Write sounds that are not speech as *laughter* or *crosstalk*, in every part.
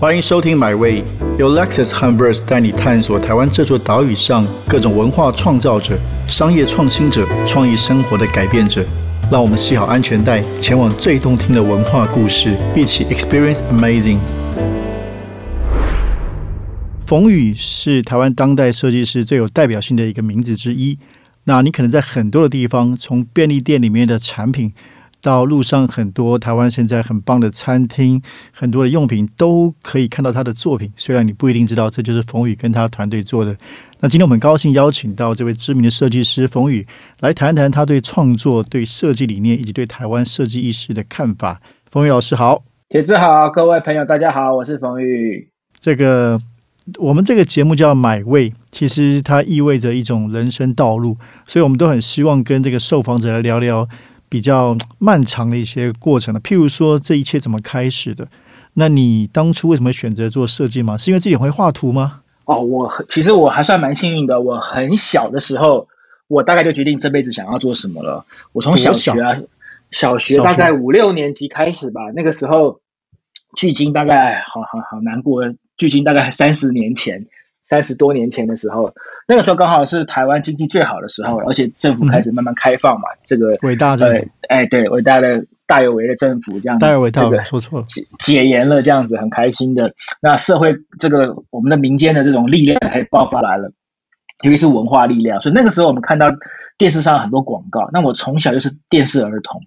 欢迎收听《My Way》，由 Lexus h u m b e r s 带你探索台湾这座岛屿上各种文化创造者、商业创新者、创意生活的改变者。让我们系好安全带，前往最动听的文化故事，一起 Experience Amazing。冯宇是台湾当代设计师最有代表性的一个名字之一。那你可能在很多的地方，从便利店里面的产品。到路上很多台湾现在很棒的餐厅，很多的用品都可以看到他的作品。虽然你不一定知道这就是冯宇跟他团队做的。那今天我们很高兴邀请到这位知名的设计师冯宇来谈谈他对创作、对设计理念以及对台湾设计意识的看法。冯宇老师好，铁子好，各位朋友大家好，我是冯宇。这个我们这个节目叫买位，其实它意味着一种人生道路，所以我们都很希望跟这个受访者来聊聊。比较漫长的一些过程了，譬如说这一切怎么开始的？那你当初为什么选择做设计吗？是因为自己会画图吗？哦，我其实我还算蛮幸运的。我很小的时候，我大概就决定这辈子想要做什么了。我从小学啊，小学大概五六年级开始吧。那个时候，距今大概好好好难过，距今大概三十年前。三十多年前的时候，那个时候刚好是台湾经济最好的时候，而且政府开始慢慢开放嘛。这个伟大的哎，对，伟大的大有为的政府这样，大有为这个说错了，解解严了这样子，很开心的。那社会这个我们的民间的这种力量开始爆发来了，尤其是文化力量。所以那个时候我们看到电视上很多广告。那我从小就是电视儿童。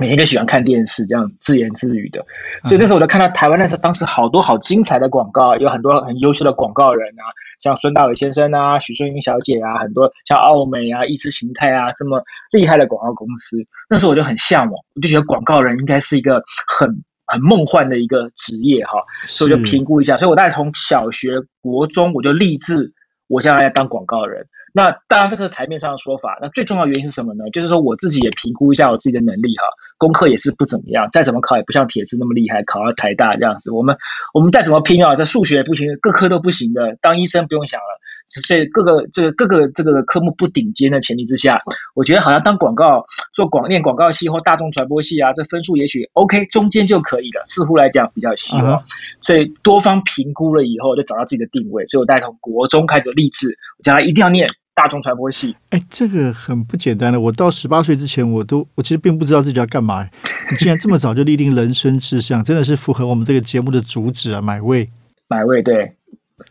每天就喜欢看电视，这样自言自语的，所以那时候我就看到台湾那时候当时好多好精彩的广告，有很多很优秀的广告人啊，像孙大伟先生啊、许淑英小姐啊，很多像奥美啊、意识形态啊这么厉害的广告公司。那时候我就很向往，我就觉得广告人应该是一个很很梦幻的一个职业哈，所以我就评估一下，所以我大概从小学、国中我就立志，我将来要当广告人。那当然这个是台面上的说法，那最重要原因是什么呢？就是说我自己也评估一下我自己的能力哈。功课也是不怎么样，再怎么考也不像铁子那么厉害，考到台大这样子。我们我们再怎么拼啊，这数学不行，各科都不行的。当医生不用想了，所以各个这个各个这个科目不顶尖的前提之下，我觉得好像当广告做广念广告系或大众传播系啊，这分数也许 OK 中间就可以了。似乎来讲比较希望，所以多方评估了以后，就找到自己的定位。所以我带从国中开始立志，将来一定要念。大众传播系，哎，这个很不简单的。我到十八岁之前，我都我其实并不知道自己要干嘛。你竟然这么早就立定人生志向，真的是符合我们这个节目的主旨啊！买位，买位，对。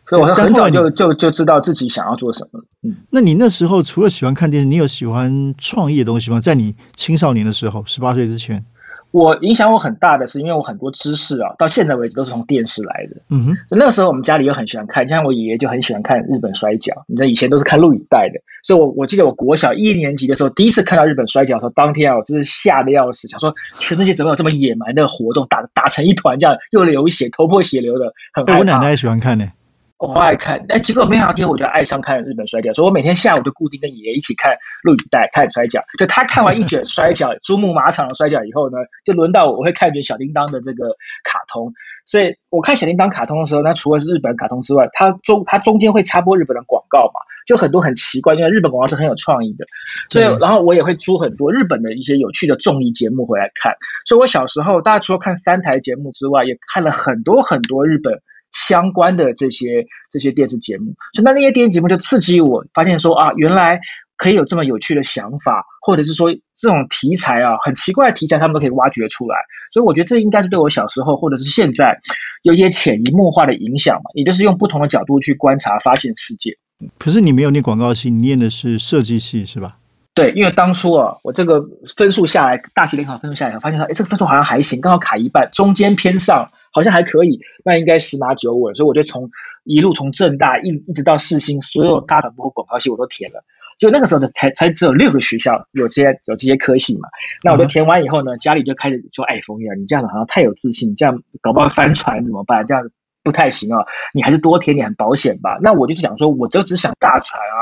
所以我很早就就就知道自己想要做什么。嗯，那你那时候除了喜欢看电视，你有喜欢创业的东西吗？在你青少年的时候，十八岁之前。我影响我很大的是，因为我很多知识啊，到现在为止都是从电视来的。嗯哼，那个时候我们家里又很喜欢看，像我爷爷就很喜欢看日本摔跤，你知道以前都是看录影带的，所以我我记得我国小一年级的时候，第一次看到日本摔跤的时候，当天啊，我真是吓得要死，想说全世界怎么有这么野蛮的活动，打打成一团这样，又流血，头破血流的，很害怕。我奶奶也喜欢看呢。我不爱看，哎，结果没想到，我就爱上看日本摔跤，所以我每天下午就固定跟爷爷一起看录影带看摔跤。就他看完一卷摔跤，珠穆马场的摔跤以后呢，就轮到我，我会看一卷小叮当的这个卡通。所以我看小叮当卡通的时候，那除了是日本卡通之外，它中它中间会插播日本的广告嘛，就很多很奇怪，因为日本广告是很有创意的。所以，然后我也会租很多日本的一些有趣的综艺节目回来看。所以我小时候，大家除了看三台节目之外，也看了很多很多日本。相关的这些这些电视节目，所以那那些电视节目就刺激我，发现说啊，原来可以有这么有趣的想法，或者是说这种题材啊，很奇怪的题材，他们都可以挖掘出来。所以我觉得这应该是对我小时候或者是现在有一些潜移默化的影响嘛，也就是用不同的角度去观察、发现世界。可是你没有念广告系，你念的是设计系是吧？对，因为当初啊，我这个分数下来，大学联考分数下来，发现说，哎，这个分数好像还行，刚好卡一半，中间偏上。好像还可以，那应该十拿九稳，所以我就从一路从正大一一直到世新，所有大传播广告系我都填了。就那个时候的才才只有六个学校有这些有这些科系嘛。那我就填完以后呢，家里就开始说：“哎，冯宇啊，你这样子好像太有自信，这样搞不好翻船怎么办？这样子不太行啊，你还是多填点很保险吧。”那我就想说，我就只想大船啊。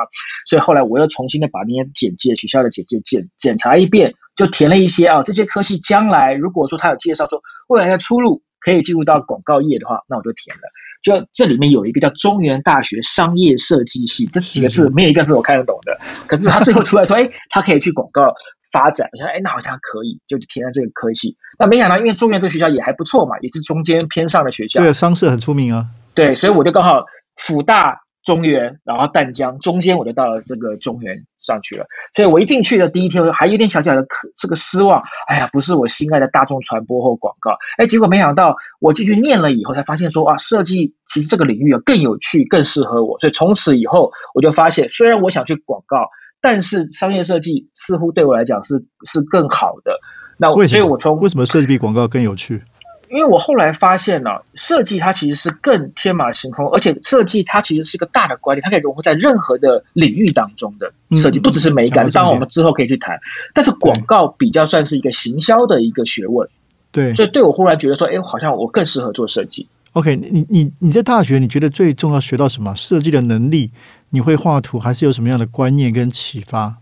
所以后来我又重新的把那些简介学校的简介检检查一遍，就填了一些啊，这些科系将来如果说他有介绍说未来的出路。可以进入到广告业的话，那我就填了。就这里面有一个叫中原大学商业设计系，这几个字没有一个是我看得懂的。*laughs* 可是他最后出来说，哎，他可以去广告发展。我想，哎，那好像可以，就填了这个科系。那没想到，因为中原这个学校也还不错嘛，也是中间偏上的学校。对，商社很出名啊。对，所以我就刚好辅大。中原，然后淡江，中间我就到了这个中原上去了。所以我一进去的第一天，我还有点小小的可这个失望。哎呀，不是我心爱的大众传播或广告。哎，结果没想到我进去念了以后，才发现说啊，设计其实这个领域啊更有趣，更适合我。所以从此以后，我就发现，虽然我想去广告，但是商业设计似乎对我来讲是是更好的。那所以，我从为什么设计比广告更有趣？因为我后来发现呢，设计它其实是更天马行空，而且设计它其实是一个大的观念，它可以融合在任何的领域当中的设计，不只是美感。当然，我们之后可以去谈。但是广告比较算是一个行销的一个学问，对。所以对我忽然觉得说，哎，好像我更适合做设计。OK，你你你在大学你觉得最重要学到什么？设计的能力？你会画图，还是有什么样的观念跟启发？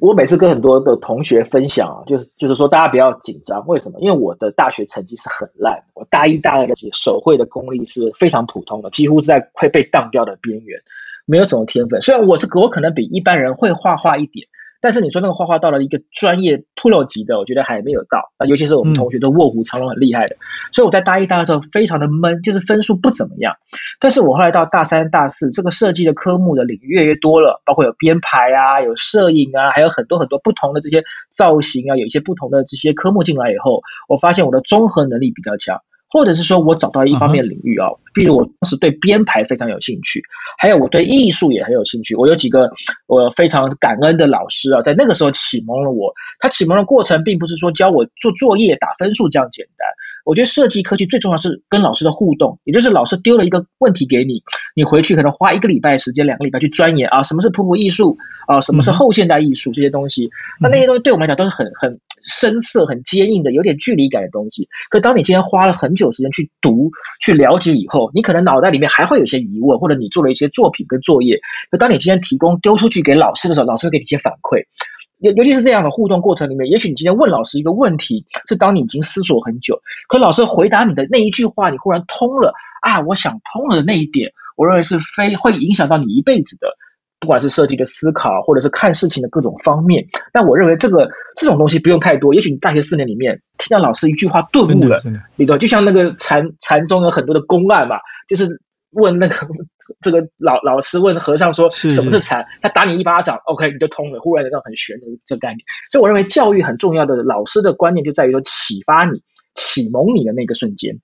我每次跟很多的同学分享啊，就是就是说，大家不要紧张。为什么？因为我的大学成绩是很烂，我大一、大二的手绘的功力是非常普通的，几乎是在会被当掉的边缘，没有什么天分。虽然我是我可能比一般人会画画一点。但是你说那个画画到了一个专业 pro 级的，我觉得还没有到啊。尤其是我们同学都卧虎藏龙很厉害的，所以我在大一、大二的时候非常的闷，就是分数不怎么样。但是我后来到大三、大四，这个设计的科目的领域越来越多了，包括有编排啊，有摄影啊，还有很多很多不同的这些造型啊，有一些不同的这些科目进来以后，我发现我的综合能力比较强。或者是说我找到一方面领域啊，比如我当时对编排非常有兴趣，还有我对艺术也很有兴趣。我有几个我非常感恩的老师啊，在那个时候启蒙了我。他启蒙的过程并不是说教我做作业打分数这样简单。我觉得设计科技最重要是跟老师的互动，也就是老师丢了一个问题给你，你回去可能花一个礼拜时间、两个礼拜去钻研啊，什么是瀑布艺术啊，什么是后现代艺术这些东西。那那些东西对我们来讲都是很很深色、很坚硬的、有点距离感的东西。可当你今天花了很久时间去读、去了解以后，你可能脑袋里面还会有些疑问，或者你做了一些作品跟作业。可当你今天提供丢出去给老师的时候，老师会给你一些反馈。尤尤其是这样的互动过程里面，也许你今天问老师一个问题，是当你已经思索很久，可老师回答你的那一句话，你忽然通了啊！我想通了的那一点，我认为是非会影响到你一辈子的，不管是设计的思考，或者是看事情的各种方面。但我认为这个这种东西不用太多，也许你大学四年里面听到老师一句话顿悟了，你懂？就像那个禅禅宗有很多的公案嘛，就是问那个。这个老老师问和尚说：“什么是禅？”他打你一巴掌，OK，你就通了。忽然那种很玄的这个概念，所以我认为教育很重要的老师的观念就在于说启发你、启蒙你的那个瞬间。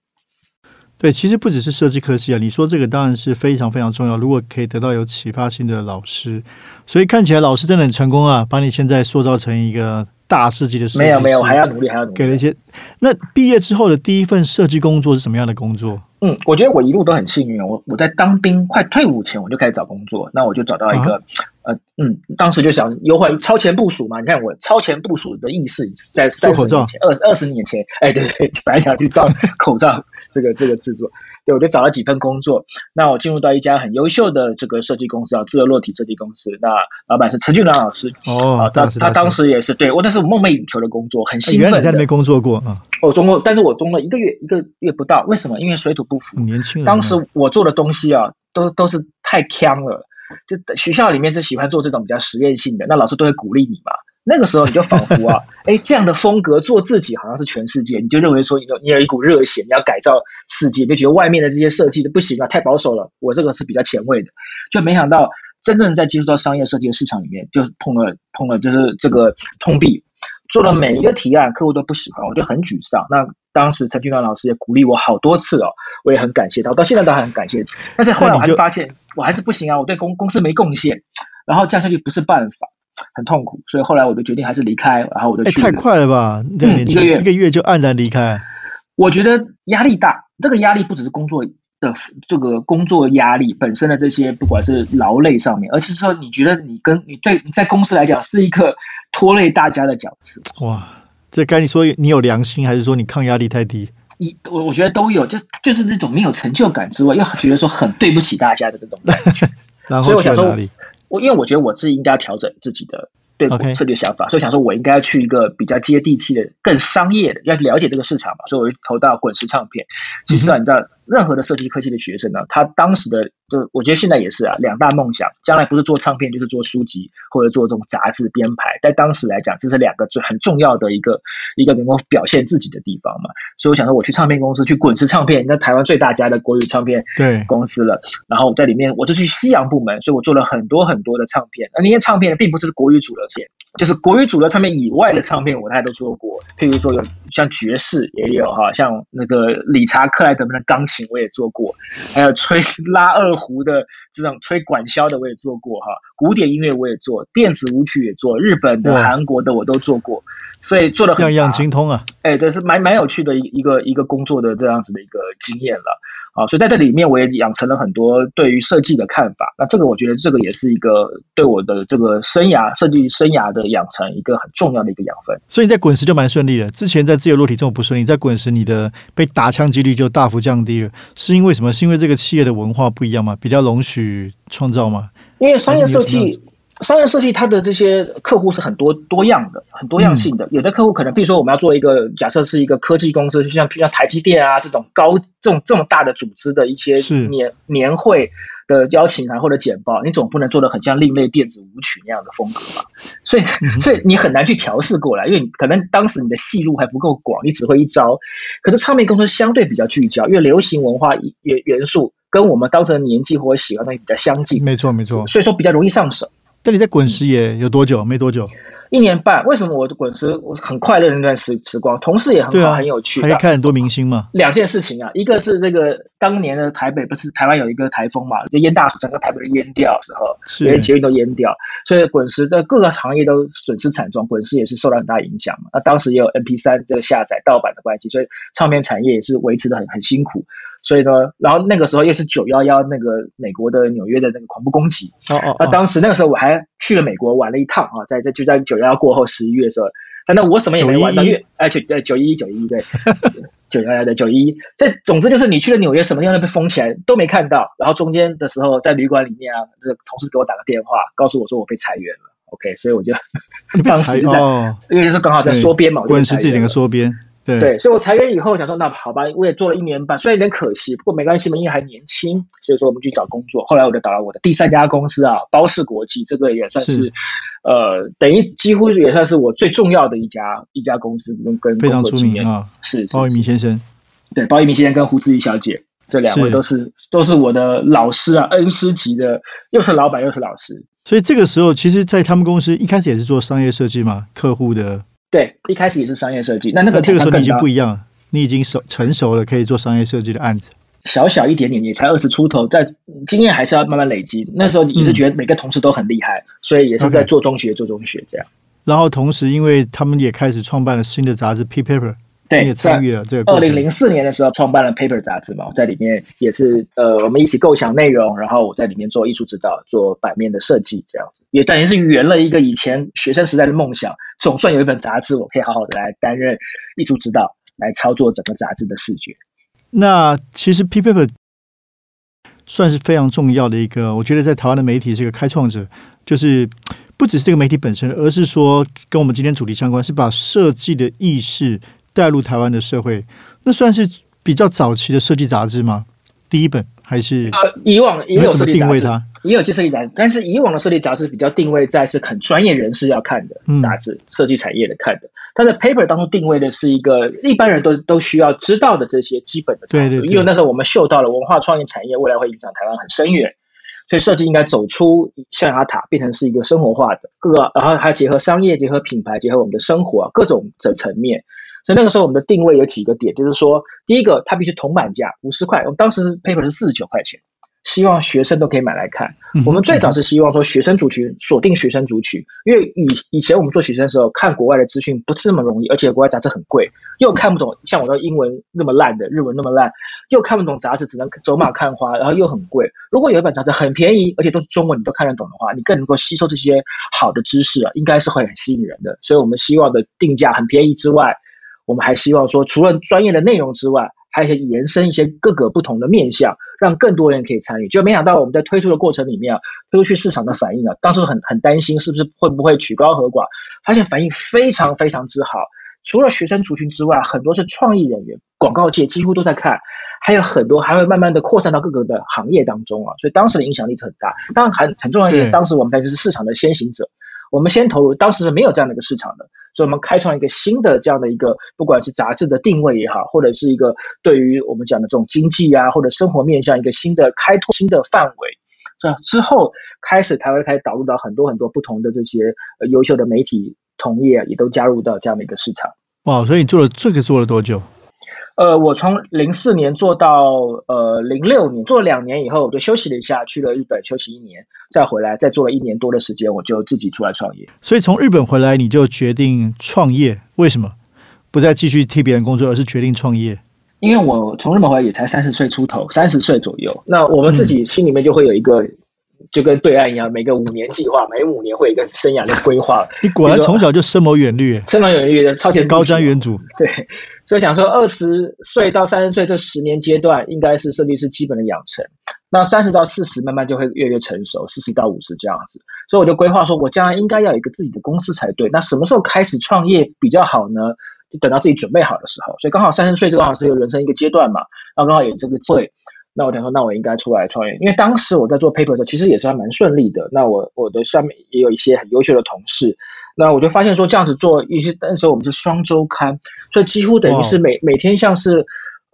对，其实不只是设计科系啊，你说这个当然是非常非常重要。如果可以得到有启发性的老师，所以看起来老师真的很成功啊，把你现在塑造成一个大设计没有没有，还要努力，还要努力。给了一些。那毕业之后的第一份设计工作是什么样的工作？嗯，我觉得我一路都很幸运我我在当兵快退伍前，我就开始找工作。那我就找到一个，呃，嗯，当时就想优化超前部署嘛。你看我超前部署的意识，在三十年前、二二十年前，哎，对对，*laughs* 本来想去造口罩这个这个制作。对，我就找了几份工作。那我进入到一家很优秀的这个设计公司，啊自由落体设计公司。那老板是陈俊南老师。哦，他他当时也是对我，那是我梦寐以求的工作，很兴奋。你在那边工作过啊？我中过，但是我中了一个月，一个月不到。为什么？因为水土不服。年轻人。当时我做的东西啊，都都是太呛了。就学校里面就喜欢做这种比较实验性的，那老师都会鼓励你嘛。那个时候你就仿佛啊，*laughs* 哎，这样的风格做自己好像是全世界，你就认为说你有你有一股热血，你要改造世界，就觉得外面的这些设计的不行啊，太保守了。我这个是比较前卫的，就没想到真正在接触到商业设计的市场里面，就碰了碰了，就是这个通壁，做了每一个提案，客户都不喜欢，我就很沮丧。那当时陈俊良老师也鼓励我好多次哦，我也很感谢他，到现在都还很感谢。但是后来我还是发现我还是不行啊，我对公公司没贡献，然后这样下去不是办法。很痛苦，所以后来我就决定还是离开，然后我就去。太快了吧！一个月一个月就黯然离开。我觉得压力大，这个压力不只是工作的这个工作压力本身的这些，不管是劳累上面，而是说你觉得你跟你对你在公司来讲是一个拖累大家的角色。哇，这该你说你有良心，还是说你抗压力太低？你我我觉得都有，就就是那种没有成就感之外，又觉得说很对不起大家的这种感觉。*laughs* 所以我想说。我因为我觉得我自己应该要调整自己的对策略想法，所以想说我应该要去一个比较接地气的、更商业的，要了解这个市场嘛。所以我就投到滚石唱片。其实啊，你知道任何的设计科技的学生呢，他当时的就我觉得现在也是啊，两大梦想，将来不是做唱片就是做书籍或者做这种杂志编排。在当时来讲，这是两个最很重要的一个一个能够表现自己的地方嘛。所以我想说，我去唱片公司去滚石唱片，那台湾最大家的国语唱片对公司了。然后在里面，我就去西洋部门，所以我做了很多很多的唱片。而那些唱片并不是国语主流片，就是国语主流唱片以外的唱片，我大概都做过。譬如说有像爵士也有哈，像那个理查克莱德曼的钢琴我也做过，还有吹拉二胡的这种吹管箫的我也做过哈，古典音乐我也做，电子舞曲也做，日本的、韩国的我都做过，所以做的很样样精通啊。哎，对，是蛮蛮有趣的一一个一个工作的这样子的一个经验了。啊，所以在这里面我也养成了很多对于设计的看法。那这个我觉得这个也是一个对我的这个生涯设计生涯的养成一个很重要的一个养分。所以你在滚石就蛮顺利的。之前在自由落体这么不顺利，在滚石你的被打枪几率就大幅降低了。是因为什么？是因为这个企业的文化不一样吗？比较容许创造吗？因为商业设计。商业设计，它的这些客户是很多多样的，很多样性的。有的客户可能，比如说我们要做一个假设是一个科技公司，就像像台积电啊这种高这种这么大的组织的一些年年会的邀请函或者简报，你总不能做的很像另类电子舞曲那样的风格吧？所以，所以你很难去调试过来，因为可能当时你的戏路还不够广，你只会一招。可是唱片公司相对比较聚焦，因为流行文化元元素跟我们当时的年纪或者喜欢东西比较相近，没错没错，所以说比较容易上手。那你在滚石也有多久？没多久，一年半。为什么我滚石我很快乐那段时时光，同事也很好，很有趣，还看很多明星嘛。两件事情啊，一个是这个当年的台北不是台湾有一个台风嘛，就淹大水，整个台北都淹掉时候，连捷运都淹掉，所以滚石的各个行业都损失惨重，滚石也是受到很大影响嘛。那当时也有 M P 三这个下载盗版的关系，所以唱片产业也是维持的很很辛苦。所以呢，然后那个时候又是九幺幺那个美国的纽约的那个恐怖攻击，哦哦，那当时那个时候我还去了美国玩了一趟啊，在在就在九幺幺过后十一月的时候，反正我什么也没玩到，因为哎九对九一一九一对。九幺幺的九一，这 *laughs* 总之就是你去了纽约什么地方都被封起来都没看到，然后中间的时候在旅馆里面啊，这个同事给我打个电话，告诉我说我被裁员了，OK，所以我就当时就在，因为是刚好在缩编嘛，滚石这整个缩编。对，所以我裁员以后想说，那好吧，我也做了一年半，虽然有点可惜，不过没关系嘛，因为还年轻，所以说我们去找工作。后来我就找了我的第三家公司啊，包氏国际，这个也算是，呃，等于几乎也算是我最重要的一家一家公司，跟跟非常出名啊，是包一鸣先生，对，包一鸣先生跟胡志怡小姐这两位都是都是我的老师啊，恩师级的，又是老板又是老师。所以这个时候，其实，在他们公司一开始也是做商业设计嘛，客户的。对，一开始也是商业设计，那那个这个时候你已经不一样了，你已经熟成熟了，可以做商业设计的案子。小小一点点，也才二十出头，在经验还是要慢慢累积。那时候也是觉得每个同事都很厉害，所以也是在做中学、做中学这样。然后同时，因为他们也开始创办了新的杂志《P Paper》。对，也参与了这个。二零零四年的时候，创办了《Paper》杂志嘛，我在里面也是呃，我们一起构想内容，然后我在里面做艺术指导，做版面的设计，这样子也等于是圆了一个以前学生时代的梦想。总算有一本杂志，我可以好好的来担任艺术指导，来操作整个杂志的视觉。那其实《Paper》算是非常重要的一个，我觉得在台湾的媒体是一个开创者，就是不只是这个媒体本身，而是说跟我们今天主题相关，是把设计的意识。带入台湾的社会，那算是比较早期的设计杂志吗？第一本还是？呃，以往也有设计杂志，也有设计杂志，但是以往的设计杂志比较定位在是很专业人士要看的杂志，设计产业的看的。它的 paper 当中定位的是一个一般人都都需要知道的这些基本的对对。因为那时候我们嗅到了文化创意产业未来会影响台湾很深远，所以设计应该走出象牙塔，变成是一个生活化的各个，然后还结合商业、结合品牌、结合我们的生活各种的层面。所以那个时候我们的定位有几个点，就是说，第一个它必须铜板价五十块，我们当时 paper 是四十九块钱，希望学生都可以买来看。我们最早是希望说学生族群锁定学生族群，因为以以前我们做学生的时候看国外的资讯不是那么容易，而且国外杂志很贵，又看不懂，像我的英文那么烂的，日文那么烂，又看不懂杂志，只能走马看花，然后又很贵。如果有一本杂志很便宜，而且都是中文，你都看得懂的话，你更能够吸收这些好的知识啊，应该是会很吸引人的。所以我们希望的定价很便宜之外。我们还希望说，除了专业的内容之外，还可以延伸一些各个不同的面向，让更多人可以参与。就没想到我们在推出的过程里面啊，推出去市场的反应啊，当初很很担心是不是会不会曲高和寡，发现反应非常非常之好。除了学生族群之外，很多是创意人员，广告界几乎都在看，还有很多还会慢慢的扩散到各个的行业当中啊，所以当时的影响力是很大。当然很很重要一点，当时我们就是市场的先行者，我们先投入，当时是没有这样的一个市场的，所以我们开创一个新的这样的一个，不管是杂志的定位也好，或者是一个对于我们讲的这种经济啊或者生活面向一个新的开拓新的范围。这之后开始，台湾开始导入到很多很多不同的这些优秀的媒体同业，也都加入到这样的一个市场。哇！所以你做了这个做了多久？呃，我从零四年做到呃零六年，做了两年以后，我就休息了一下，去了日本休息一年，再回来，再做了一年多的时间，我就自己出来创业。所以从日本回来，你就决定创业？为什么不再继续替别人工作，而是决定创业？因为我从日本回来也才三十岁出头，三十岁左右。那我们自己心里面就会有一个，就跟对岸一样，每个五年计划，每五年会有一个生涯的规划。*laughs* 你果然从小就深谋远虑，深谋远虑的超前高瞻远瞩。对，所以讲说二十岁到三十岁这十年阶段，应该是设计师基本的养成。那三十到四十慢慢就会越来越成熟，四十到五十这样子。所以我就规划说，我将来应该要有一个自己的公司才对。那什么时候开始创业比较好呢？就等到自己准备好的时候，所以刚好三十岁，这刚好是有人生一个阶段嘛，然后刚好有这个机会，那我想说，那我应该出来创业。因为当时我在做 paper 的时候，其实也是还蛮顺利的。那我我的上面也有一些很优秀的同事，那我就发现说，这样子做一些那时候我们是双周刊，所以几乎等于是每每天像是。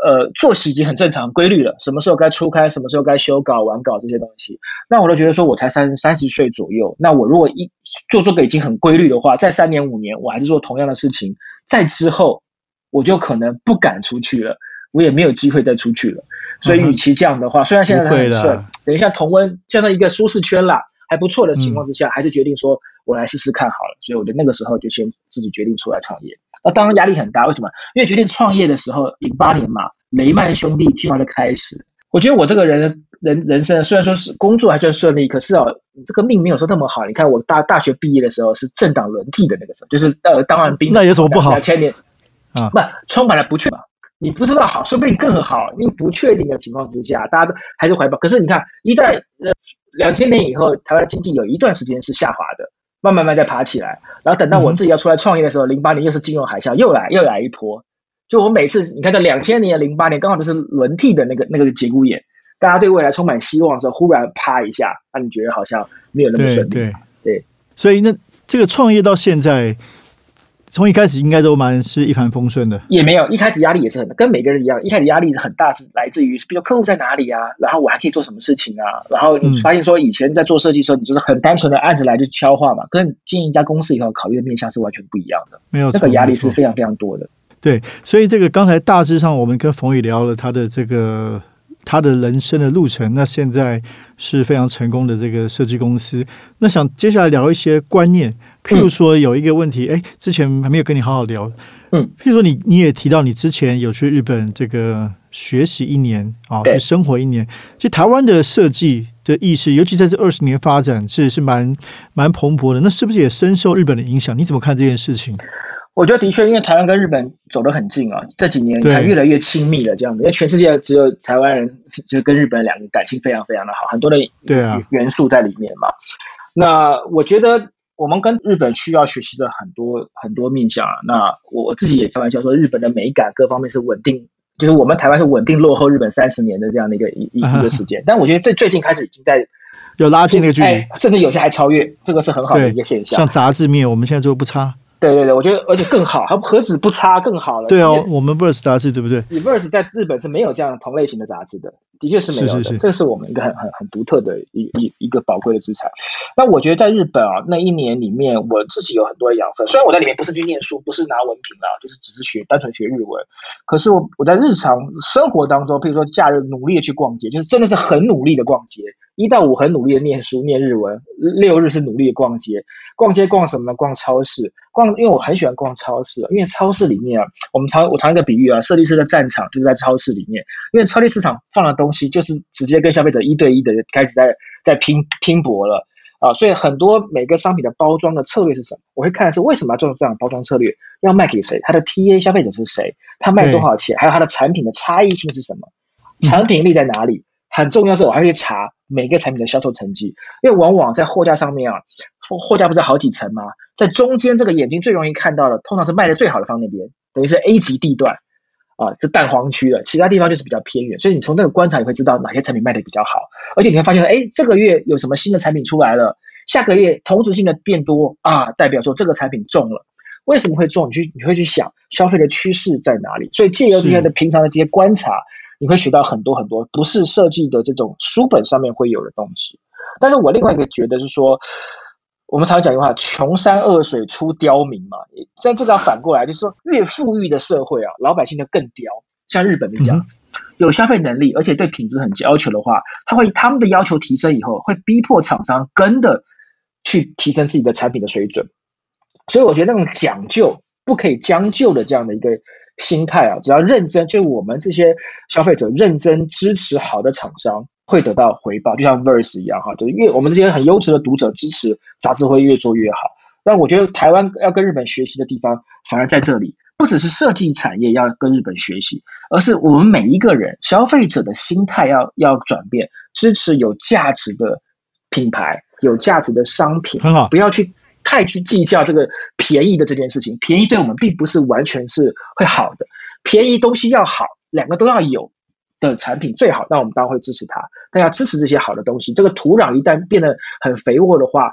呃，作息已经很正常、规律了。什么时候该出刊，什么时候该修稿、完稿这些东西，那我都觉得说，我才三三十岁左右，那我如果一做这个已经很规律的话，在三年五年，我还是做同样的事情，在之后我就可能不敢出去了，我也没有机会再出去了。所以，与其这样的话，虽然现在很顺，等一下同温降到一个舒适圈啦，还不错的情况之下，还是决定说我来试试看好了。所以，我就那个时候就先自己决定出来创业。那当然压力很大，为什么？因为决定创业的时候，零八年嘛，雷曼兄弟计划的开始。我觉得我这个人人人生虽然说是工作还算顺利，可是哦，这个命没有说那么好。你看我大大学毕业的时候是政党轮替的那个时候，就是呃当完兵，那有什么不好？两千年啊，不充满了不确嘛，你不知道好，说不定更好。你不确定的情况之下，大家都还是怀抱。可是你看，一旦呃两千年以后，台湾经济有一段时间是下滑的。慢慢慢再爬起来，然后等到我自己要出来创业的时候，零八年又是金融海啸，又来又来一波。就我每次你看，这两千年、零八年刚好就是轮替的那个那个节骨眼，大家对未来充满希望的时候，忽然啪一下，那你觉得好像没有那么顺利。对对，所以那这个创业到现在。从一开始应该都蛮是一帆风顺的，也没有一开始压力也是很跟每个人一样，一开始压力是很大，是来自于比如客户在哪里啊，然后我还可以做什么事情啊，然后你发现说以前在做设计的时候，你就是很单纯的按着来就消化嘛，跟经营一家公司以后考虑的面向是完全不一样的，没有那个压力是非常非常多的。对，所以这个刚才大致上我们跟冯宇聊了他的这个。他的人生的路程，那现在是非常成功的这个设计公司。那想接下来聊一些观念，譬如说有一个问题，哎，之前还没有跟你好好聊，嗯，譬如说你你也提到你之前有去日本这个学习一年啊，去生活一年。其实台湾的设计的意识，尤其在这二十年发展，是是蛮蛮蓬勃的。那是不是也深受日本的影响？你怎么看这件事情？我觉得的确，因为台湾跟日本走得很近啊，这几年才越来越亲密了。这样子，因为全世界只有台湾人就跟日本两个感情非常非常的好，很多的元素在里面嘛。那我觉得我们跟日本需要学习的很多很多面向啊。那我自己也开玩笑说，日本的美感各方面是稳定，就是我们台湾是稳定落后日本三十年的这样的一个一一个时间。但我觉得这最近开始已经在有拉近那个距离，甚至有些还超越，这个是很好的一个现象。像杂志面，我们现在做不差。对对对，我觉得而且更好，它何止不差，更好了。对哦，我们 Verse 杂志对不对？Verse 在日本是没有这样同类型的杂志的，的确是没有的。这是我们一个很很很独特的一一一个宝贵的资产。那我觉得在日本啊，那一年里面，我自己有很多的养分。虽然我在里面不是去念书，不是拿文凭啊，就是只是学单纯学日文。可是我我在日常生活当中，比如说假日努力的去逛街，就是真的是很努力的逛街。一到五很努力的念书念日文，六日是努力的逛街。逛街逛什么呢？逛超市。逛，因为我很喜欢逛超市。因为超市里面啊，我们常我常一个比喻啊，设计师的战场就是在超市里面。因为超级市场放的东西就是直接跟消费者一对一的开始在在拼拼搏了啊。所以很多每个商品的包装的策略是什么？我会看的是为什么要做这样包装策略？要卖给谁？它的 TA 消费者是谁？它卖多少钱？还有它的产品的差异性是什么？产品力在哪里？很重要是，我还会查每个产品的销售成绩，因为往往在货架上面啊，货货架不是好几层吗？在中间这个眼睛最容易看到的，通常是卖的最好的放那边，等于是 A 级地段啊，是蛋黄区的，其他地方就是比较偏远。所以你从这个观察，你会知道哪些产品卖的比较好，而且你会发现，哎，这个月有什么新的产品出来了，下个月同质性的变多啊，代表说这个产品中了。为什么会中？你去你会去想消费的趋势在哪里？所以借由这些的平常的这些观察，你会学到很多很多不是设计的这种书本上面会有的东西。但是我另外一个觉得是说，我们常讲一句话：“穷山恶水出刁民”嘛。但这个反过来，就是说，越富裕的社会啊，老百姓就更刁。像日本的这样子，有消费能力，而且对品质很要求的话，他会他们的要求提升以后，会逼迫厂商跟的去提升自己的产品的水准。所以我觉得那种讲究不可以将就的这样的一个心态啊，只要认真，就我们这些消费者认真支持好的厂商，会得到回报。就像 Verse 一样哈，就是越我们这些很优质的读者支持杂志会越做越好。那我觉得台湾要跟日本学习的地方，反而在这里，不只是设计产业要跟日本学习，而是我们每一个人消费者的心态要要转变，支持有价值的品牌、有价值的商品，很好，不要去。太去计较这个便宜的这件事情，便宜对我们并不是完全是会好的。便宜东西要好，两个都要有的产品最好，那我们当然会支持它。但要支持这些好的东西，这个土壤一旦变得很肥沃的话，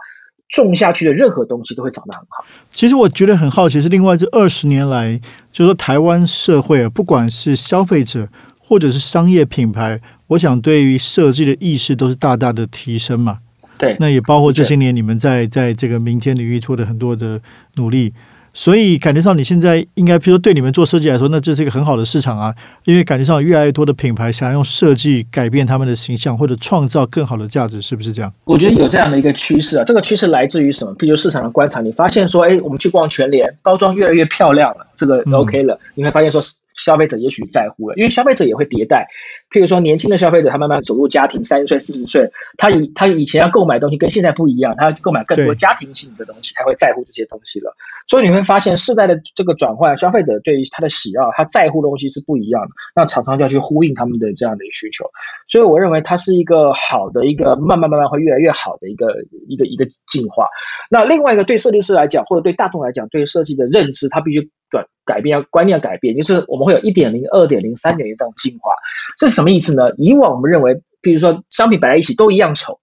种下去的任何东西都会长得很好。其实我觉得很好奇是，另外这二十年来，就是说台湾社会啊，不管是消费者或者是商业品牌，我想对于设计的意识都是大大的提升嘛。对，那也包括这些年你们在在这个民间领域做的很多的努力，所以感觉上你现在应该，比如说对你们做设计来说，那这是一个很好的市场啊，因为感觉上越来越多的品牌想要用设计改变他们的形象，或者创造更好的价值，是不是这样？我觉得有这样的一个趋势啊，这个趋势来自于什么？比如市场的观察，你发现说，哎，我们去逛全联，包装越来越漂亮了，这个 OK 了，你会发现说。消费者也许在乎了，因为消费者也会迭代。譬如说，年轻的消费者他慢慢走入家庭，三十岁、四十岁，他以他以前要购买东西跟现在不一样，他要购买更多家庭性的东西，他会在乎这些东西了。所以你会发现，世代的这个转换，消费者对于他的喜好、他在乎的东西是不一样的。那厂商就要去呼应他们的这样的需求。所以我认为它是一个好的一个慢慢慢慢会越来越好的一个一个一个进化。那另外一个对设计师来讲，或者对大众来讲，对设计的认知，他必须。转改变要观念要改变，就是我们会有一点零、二点零、三点零这种进化，这是什么意思呢？以往我们认为，比如说商品摆在一起都一样丑，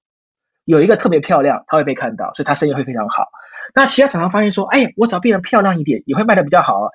有一个特别漂亮，它会被看到，所以它生意会非常好。那其他厂商发现说，哎，我只要变得漂亮一点，也会卖的比较好，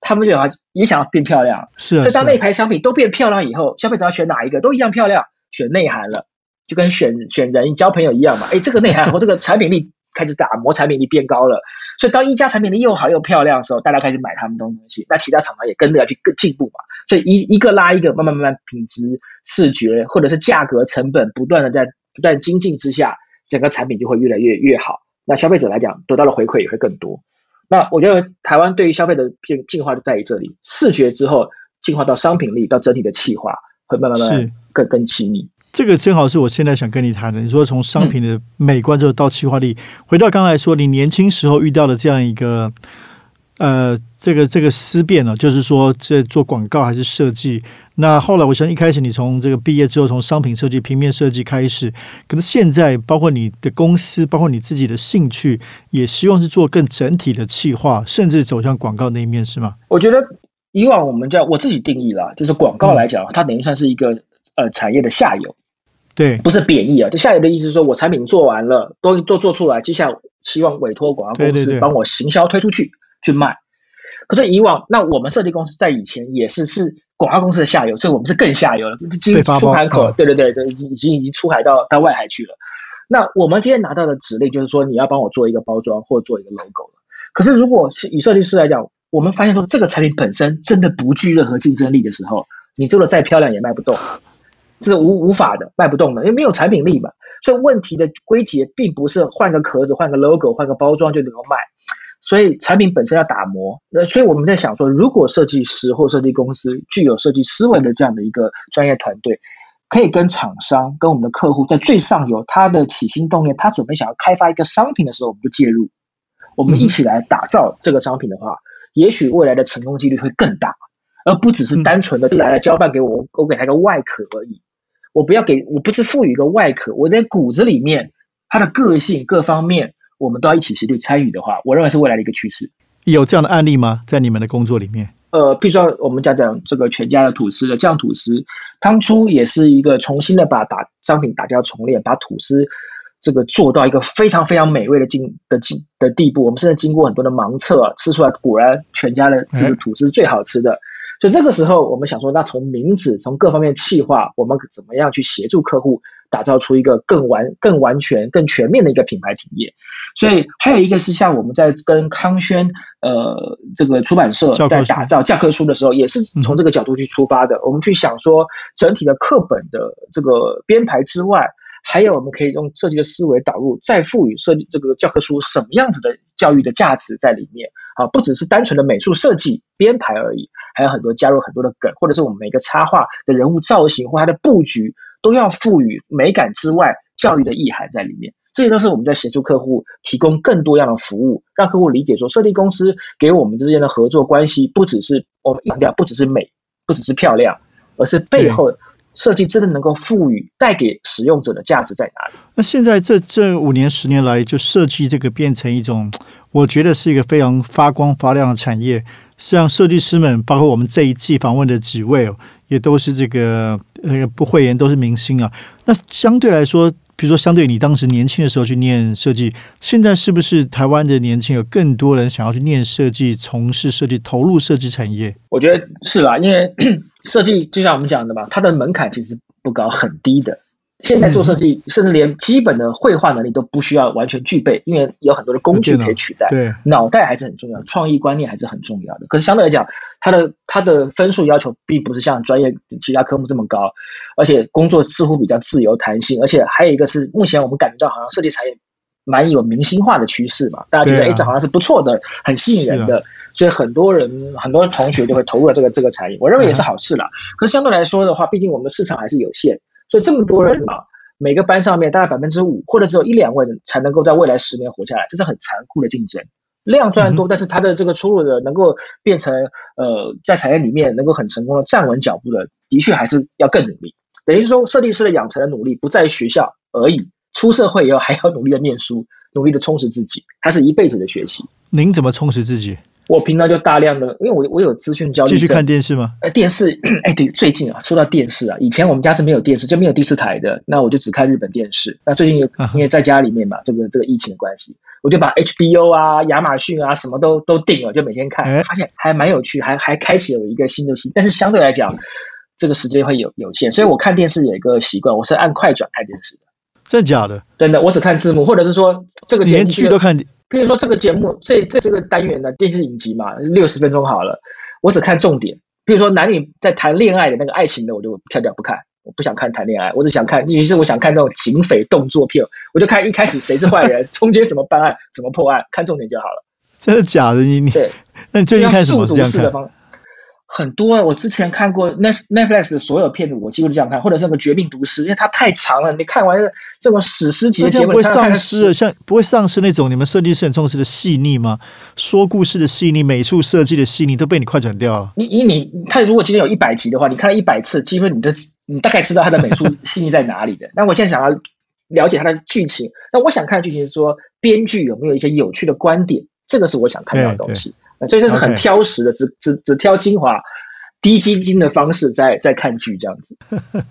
他们就要也想要变漂亮。是，所以当那一排商品都变漂亮以后，消费者要选哪一个都一样漂亮，选内涵了，就跟选选人交朋友一样嘛。哎，这个内涵和这个产品力开始打磨，产品力变高了。所以，当一家产品力又好又漂亮的时候，大家开始买他们东西，那其他厂商也跟着要去更进步嘛。所以一一个拉一个，慢慢慢慢，品质、视觉或者是价格、成本不断的在不断精进之下，整个产品就会越来越越好。那消费者来讲，得到的回馈也会更多。那我觉得台湾对于消费的进进化就在于这里，视觉之后进化到商品力，到整体的气化，会慢慢慢慢更更细腻。这个正好是我现在想跟你谈的。你说从商品的美观之后到企划力，回到刚才说你年轻时候遇到的这样一个呃，这个这个思辨呢，就是说这做广告还是设计？那后来我想一开始你从这个毕业之后从商品设计、平面设计开始，可是现在包括你的公司，包括你自己的兴趣，也希望是做更整体的企划，甚至走向广告那一面，是吗？我觉得以往我们叫我自己定义啦，就是广告来讲，它等于算是一个呃产业的下游。对，不是贬义啊，就下游的意思是说，我产品做完了，都都做出来，接下来希望委托广告公司帮我行销推出去去卖。可是以往，那我们设计公司在以前也是是广告公司的下游，所以我们是更下游了，经出海口，对对对对，已经已经出海到到外海去了。那我们今天拿到的指令就是说，你要帮我做一个包装或做一个 logo 了。可是如果是以设计师来讲，我们发现说这个产品本身真的不具任何竞争力的时候，你做的再漂亮也卖不动。是无无法的，卖不动的，因为没有产品力嘛。所以问题的归结并不是换个壳子、换个 logo、换个包装就能够卖，所以产品本身要打磨。那所以我们在想说，如果设计师或设计公司具有设计思维的这样的一个专业团队，可以跟厂商、跟我们的客户在最上游，他的起心动念，他准备想要开发一个商品的时候，我们就介入，我们一起来打造这个商品的话，也许未来的成功几率会更大，而不只是单纯的来了交办给我，我给他一个外壳而已。我不要给我不是赋予一个外壳，我在骨子里面，他的个性各方面，我们都要一起协力参与的话，我认为是未来的一个趋势。有这样的案例吗？在你们的工作里面？呃，譬如说我们讲讲这个全家的吐司的酱吐司，当初也是一个重新的把打商品打掉重练，把吐司这个做到一个非常非常美味的境的境的地步。我们甚至经过很多的盲测，吃出来果然全家的这个吐司最好吃的。所以这个时候，我们想说，那从名字，从各方面气化，我们怎么样去协助客户打造出一个更完、更完全、更全面的一个品牌体验？所以还有一个是像我们在跟康轩呃这个出版社在打造教科书的时候，也是从这个角度去出发的。我们去想说，整体的课本的这个编排之外。还有，我们可以用设计的思维导入，再赋予设计这个教科书什么样子的教育的价值在里面啊？不只是单纯的美术设计编排而已，还有很多加入很多的梗，或者是我们每个插画的人物造型或它的布局，都要赋予美感之外教育的意涵在里面。这些都是我们在协助客户提供更多样的服务，让客户理解说，设计公司给我们之间的合作关系，不只是我们强调，不只是美，不只是漂亮，而是背后。设计真的能够赋予带给使用者的价值在哪里？那现在这这五年十年来，就设计这个变成一种，我觉得是一个非常发光发亮的产业。像设计师们，包括我们这一季访问的几位哦，也都是这个呃不会言都是明星啊。那相对来说，比如说相对你当时年轻的时候去念设计，现在是不是台湾的年轻有更多人想要去念设计、从事设计、投入设计产业？我觉得是啦，因为。设计就像我们讲的嘛，它的门槛其实不高，很低的。现在做设计，甚至连基本的绘画能力都不需要完全具备，因为有很多的工具可以取代。对，脑袋还是很重要，创意观念还是很重要的。可是相对来讲，它的它的分数要求并不是像专业其他科目这么高，而且工作似乎比较自由弹性，而且还有一个是，目前我们感觉到好像设计产业。蛮有明星化的趋势嘛，大家觉得哎，这好像是不错的，很吸引人的，所以很多人很多同学就会投入了这个这个产业，我认为也是好事啦。可是相对来说的话，毕竟我们的市场还是有限，所以这么多人嘛，每个班上面大概百分之五或者只有一两位才能够在未来十年活下来，这是很残酷的竞争。量虽然多，但是它的这个出路的能够变成呃在产业里面能够很成功的站稳脚步的，的确还是要更努力。等于说，设计师的养成的努力不在于学校而已。出社会以后还要努力的念书，努力的充实自己，它是一辈子的学习。您怎么充实自己？我平常就大量的，因为我我有资讯焦虑。继续看电视吗？呃，电视，哎，对，最近啊，说到电视啊，以前我们家是没有电视，就没有第四台的，那我就只看日本电视。那最近因为在家里面嘛，这个这个疫情的关系，我就把 HBO 啊、亚马逊啊什么都都订了，就每天看，发现还蛮有趣，还还开启了一个新的世界。但是相对来讲，这个时间会有有限，所以我看电视有一个习惯，我是按快转看电视的。真的假的？真的，我只看字幕，或者是说这个连剧都看。比如说这个节目，这这是个单元的电视影集嘛，六十分钟好了，我只看重点。比如说男女在谈恋爱的那个爱情的，我就跳掉不看，我不想看谈恋爱，我只想看。于是我想看那种警匪动作片，我就看一开始谁是坏人，*laughs* 中间怎么办案，怎么破案，看重点就好了。真的假的？你你对？那你最近看什么这样看？很多，我之前看过 Net Netflix 的所有片子，我几乎都这样看，或者是那个《绝命毒师》，因为它太长了，你看完这种史诗级的节目，不会丧失，像不会丧失那种你们设计师很重视的细腻吗？说故事的细腻、美术设计的细腻都被你快转掉了。你你你，他如果今天有一百集的话，你看了一百次，几乎你的你大概知道他的美术细腻在哪里的。*laughs* 那我现在想要了解他的剧情，那我想看的剧情是说编剧有没有一些有趣的观点，这个是我想看到的东西。所以这是很挑食的，只只只挑精华、低基金的方式在在看剧这样子。*laughs*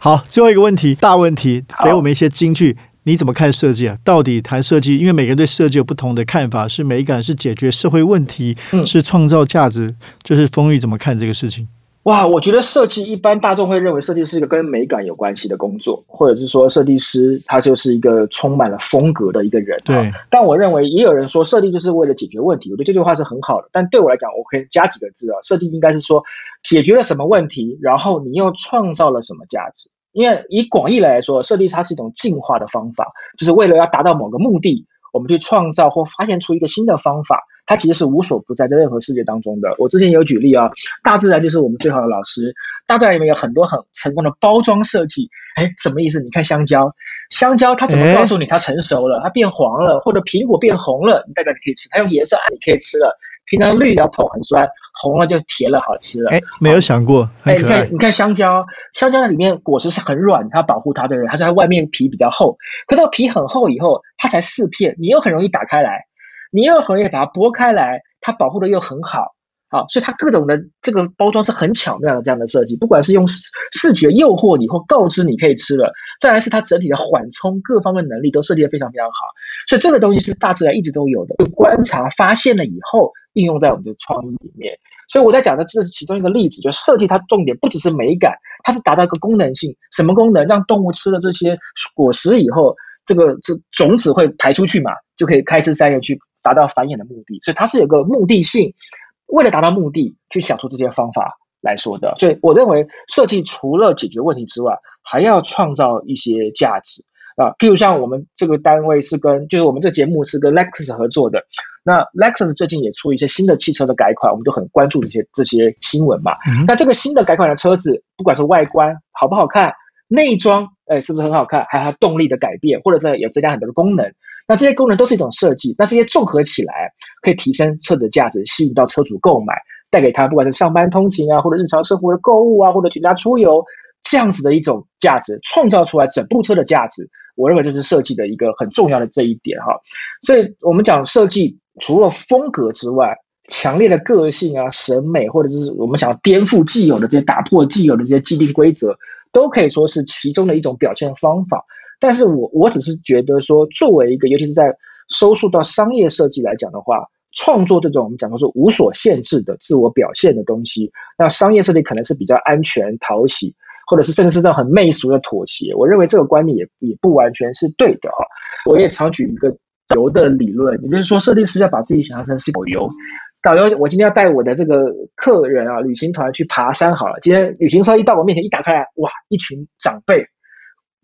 好，最后一个问题，大问题，给我们一些金句。你怎么看设计啊？到底谈设计，因为每个人对设计有不同的看法，是美感，是解决社会问题，是创造价值。就是风雨怎么看这个事情？哇，我觉得设计一般大众会认为设计是一个跟美感有关系的工作，或者是说设计师他就是一个充满了风格的一个人。对，但我认为也有人说设计就是为了解决问题，我觉得这句话是很好的。但对我来讲，我可以加几个字啊，设计应该是说解决了什么问题，然后你又创造了什么价值。因为以广义来说，设计它是一种进化的方法，就是为了要达到某个目的。我们去创造或发现出一个新的方法，它其实是无所不在在任何世界当中的。我之前有举例啊，大自然就是我们最好的老师。大自然里面有很多很成功的包装设计，哎，什么意思？你看香蕉，香蕉它怎么告诉你它成熟了？它变黄了，或者苹果变红了，你代表你可以吃。它用颜色，你可以吃了。平常绿要痛很酸，红了就甜了好吃了。哎，没有想过，哎，你看，你看香蕉，香蕉的里面果实是很软，它保护它，对不对？它是它外面皮比较厚，可到皮很厚以后，它才四片，你又很容易打开来，你又很容易把它剥开来，它保护的又很好。啊，所以它各种的这个包装是很巧妙的这样的设计，不管是用视觉诱惑你或告知你可以吃了，再来是它整体的缓冲各方面能力都设计的非常非常好，所以这个东西是大自然一直都有的，就观察发现了以后应用在我们的创意里面。所以我在讲的这是其中一个例子，就设计它重点不只是美感，它是达到一个功能性，什么功能？让动物吃了这些果实以后，这个这种子会排出去嘛，就可以开枝散叶去达到繁衍的目的，所以它是有个目的性。为了达到目的，去想出这些方法来说的，所以我认为设计除了解决问题之外，还要创造一些价值啊。譬如像我们这个单位是跟，就是我们这节目是跟 Lexus 合作的。那 Lexus 最近也出一些新的汽车的改款，我们都很关注这些这些新闻嘛。那这个新的改款的车子，不管是外观好不好看，内装哎是不是很好看，还有它动力的改变，或者是有增加很多的功能。那这些功能都是一种设计，那这些综合起来可以提升车子的价值，吸引到车主购买，带给他不管是上班通勤啊，或者日常生活的购物啊，或者全家出游这样子的一种价值，创造出来整部车的价值，我认为就是设计的一个很重要的这一点哈。所以我们讲设计，除了风格之外，强烈的个性啊、审美，或者是我们想要颠覆既有的这些、打破既有的这些既定规则，都可以说是其中的一种表现方法。但是我我只是觉得说，作为一个，尤其是在收束到商业设计来讲的话，创作这种我们讲的是无所限制的自我表现的东西，那商业设计可能是比较安全讨喜，或者是甚至是那种很媚俗的妥协。我认为这个观念也也不完全是对的哈。我也常举一个游的理论，也就是说，设计师要把自己想象成是导游。导游，我今天要带我的这个客人啊，旅行团去爬山好了。今天旅行车一到我面前一打开来，哇，一群长辈。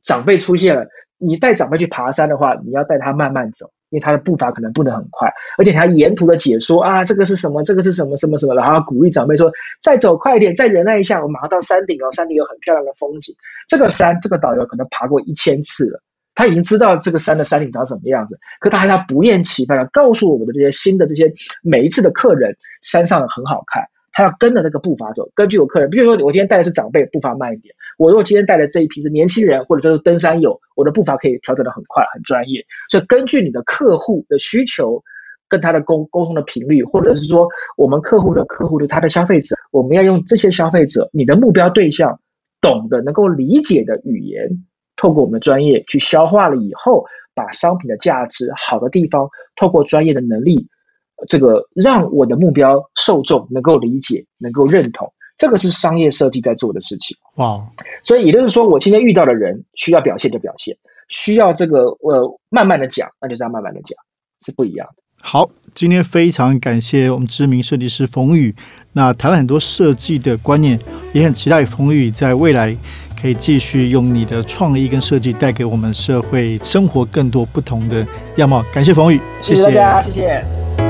长辈出现了，你带长辈去爬山的话，你要带他慢慢走，因为他的步伐可能不能很快，而且他沿途的解说啊，这个是什么，这个是什么，什么什么，然后鼓励长辈说，再走快一点，再忍耐一下，我马上到山顶哦，山顶有很漂亮的风景。这个山，这个导游可能爬过一千次了，他已经知道这个山的山顶长什么样子，可他还要不厌其烦的告诉我们的这些新的这些每一次的客人，山上很好看。要跟着这个步伐走。根据我客人，比如说我今天带的是长辈，步伐慢一点；我如果今天带的这一批是年轻人，或者说是登山友，我的步伐可以调整的很快、很专业。所以根据你的客户的需求，跟他的沟沟通的频率，或者是说我们客户的客户的他的消费者，我们要用这些消费者，你的目标对象懂得、能够理解的语言，透过我们的专业去消化了以后，把商品的价值好的地方，透过专业的能力。这个让我的目标受众能够理解、能够认同，这个是商业设计在做的事情。哇！所以也就是说，我今天遇到的人需要表现就表现，需要这个呃慢慢的讲，那就这样慢慢的讲，是不一样的。好，今天非常感谢我们知名设计师冯宇，那谈了很多设计的观念，也很期待冯宇在未来可以继续用你的创意跟设计带给我们社会生活更多不同的样貌。感谢冯宇，谢谢大家，谢谢。